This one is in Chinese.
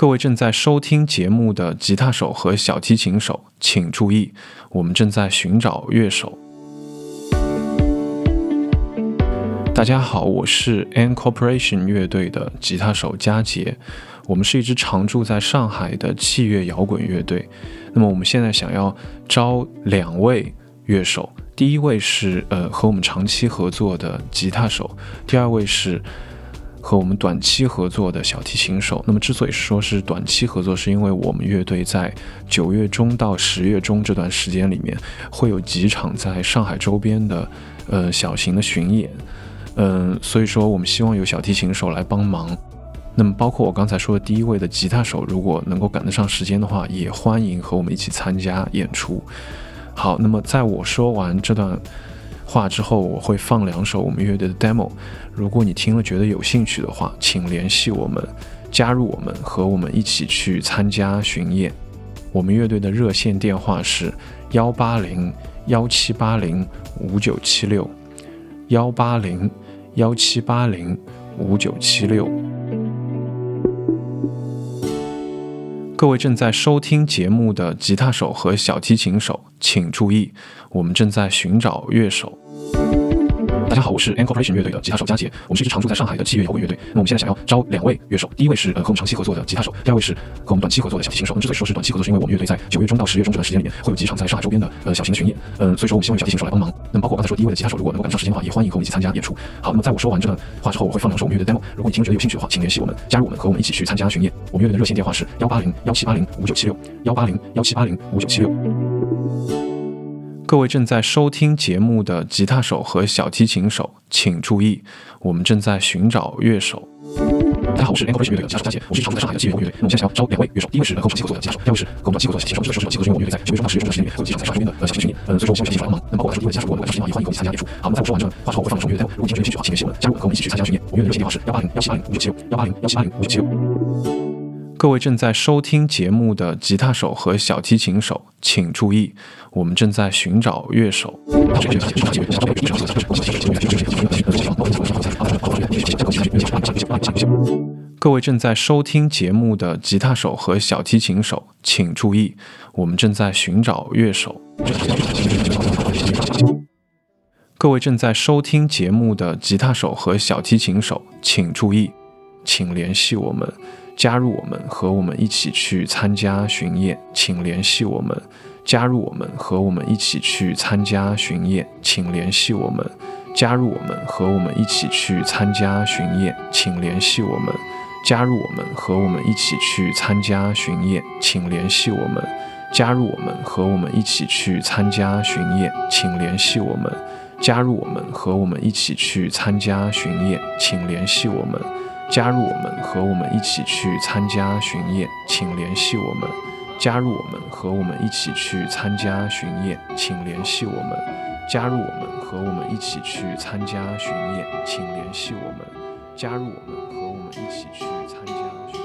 各位正在收听节目的吉他手和小提琴手，请注意，我们正在寻找乐手。大家好，我是 An Corporation 乐队的吉他手佳杰，我们是一支常驻在上海的器乐摇滚乐队。那么我们现在想要招两位乐手，第一位是呃和我们长期合作的吉他手，第二位是。和我们短期合作的小提琴手，那么之所以说是短期合作，是因为我们乐队在九月中到十月中这段时间里面会有几场在上海周边的呃小型的巡演，嗯，所以说我们希望有小提琴手来帮忙。那么包括我刚才说的第一位的吉他手，如果能够赶得上时间的话，也欢迎和我们一起参加演出。好，那么在我说完这段。话之后我会放两首我们乐队的 demo，如果你听了觉得有兴趣的话，请联系我们，加入我们，和我们一起去参加巡演。我们乐队的热线电话是幺八零幺七八零五九七六，幺八零幺七八零五九七六。各位正在收听节目的吉他手和小提琴手，请注意，我们正在寻找乐手。大家好，我是 An Corporation 乐队的吉他手佳杰，我们是一支常驻在上海的器乐摇滚乐队。那我们现在想要招两位乐手，第一位是呃和我们长期合作的吉他手，第二位是和我们短期合作的小提琴手。那之所以说是短期合作，是因为我们乐队在九月中到十月中这段时间里面会有几场在上海周边的呃小型的巡演，嗯，所以说我们希望有小提琴手来帮忙。那么包括刚才说第一位的吉他手，如果能够赶上时间的话，也欢迎和我们一起参加演出。好，那么在我说完这段话之后，我会放两首我们乐队的 demo，如果你听觉得有兴趣的话，请联系我们，加入我们，和我们一起去参加巡演。我们乐队的热线电话是幺八零幺七八零五九七六，幺八零幺七八零五九七六。各位正在收听节目的吉他手和小提琴手，请注意，我们正在寻找乐手。大家好，我是 An Corporation 乐队的吉他手佳杰，我是常驻在上海的器乐摇滚乐队。那我现在想要招两位乐手，第一位是和我们长期合作的吉他手，第二位是和我们短期合作的小提琴手。之所以说是短期合，是因为我们乐队在九月中到十月中的时间里面会有几场在上海周边的呃小型巡演，嗯，所以说我们希望小提琴手帮忙。那么我刚才说第一位的吉他手，如果能够赶上时间，也欢迎和我们一起参加演出。好，那在我说完这话之后，我会放两首乐队如果你听觉有兴趣的话，请联系我们，加入，和我们一起去参加巡演。我们乐队的热线电话是幺八零幺七八零五九七六，幺八零幺七八零五九七六。各位正在收听节目的吉他手和小提琴手，请注意，我们正在寻找乐手。各位正在收听节目的吉他手和小提琴手，请注意，我们正在寻找乐手。各位正在收听节目的吉他手和小提琴手，请注意，请联系我们。加入我们，和我们一起去参加巡演，请联系我们。加入我们，和我们一起去参加巡演，请联系我们。加入我们，和我们一起去参加巡演，请联系我们。加入我们，和我们一起去参加巡演，请联系我们。加入我们，和我们一起去参加巡演，请联系我们。加入我们，和我们一起去参加巡演，请联系我们。加入我们，和我们一起去参加巡演，请联系我们。加入我们，和我们一起去参加巡演，请联系我们。加入我们，和我们一起去参加巡演，请联系我们。加入我们，和我们一起去参加。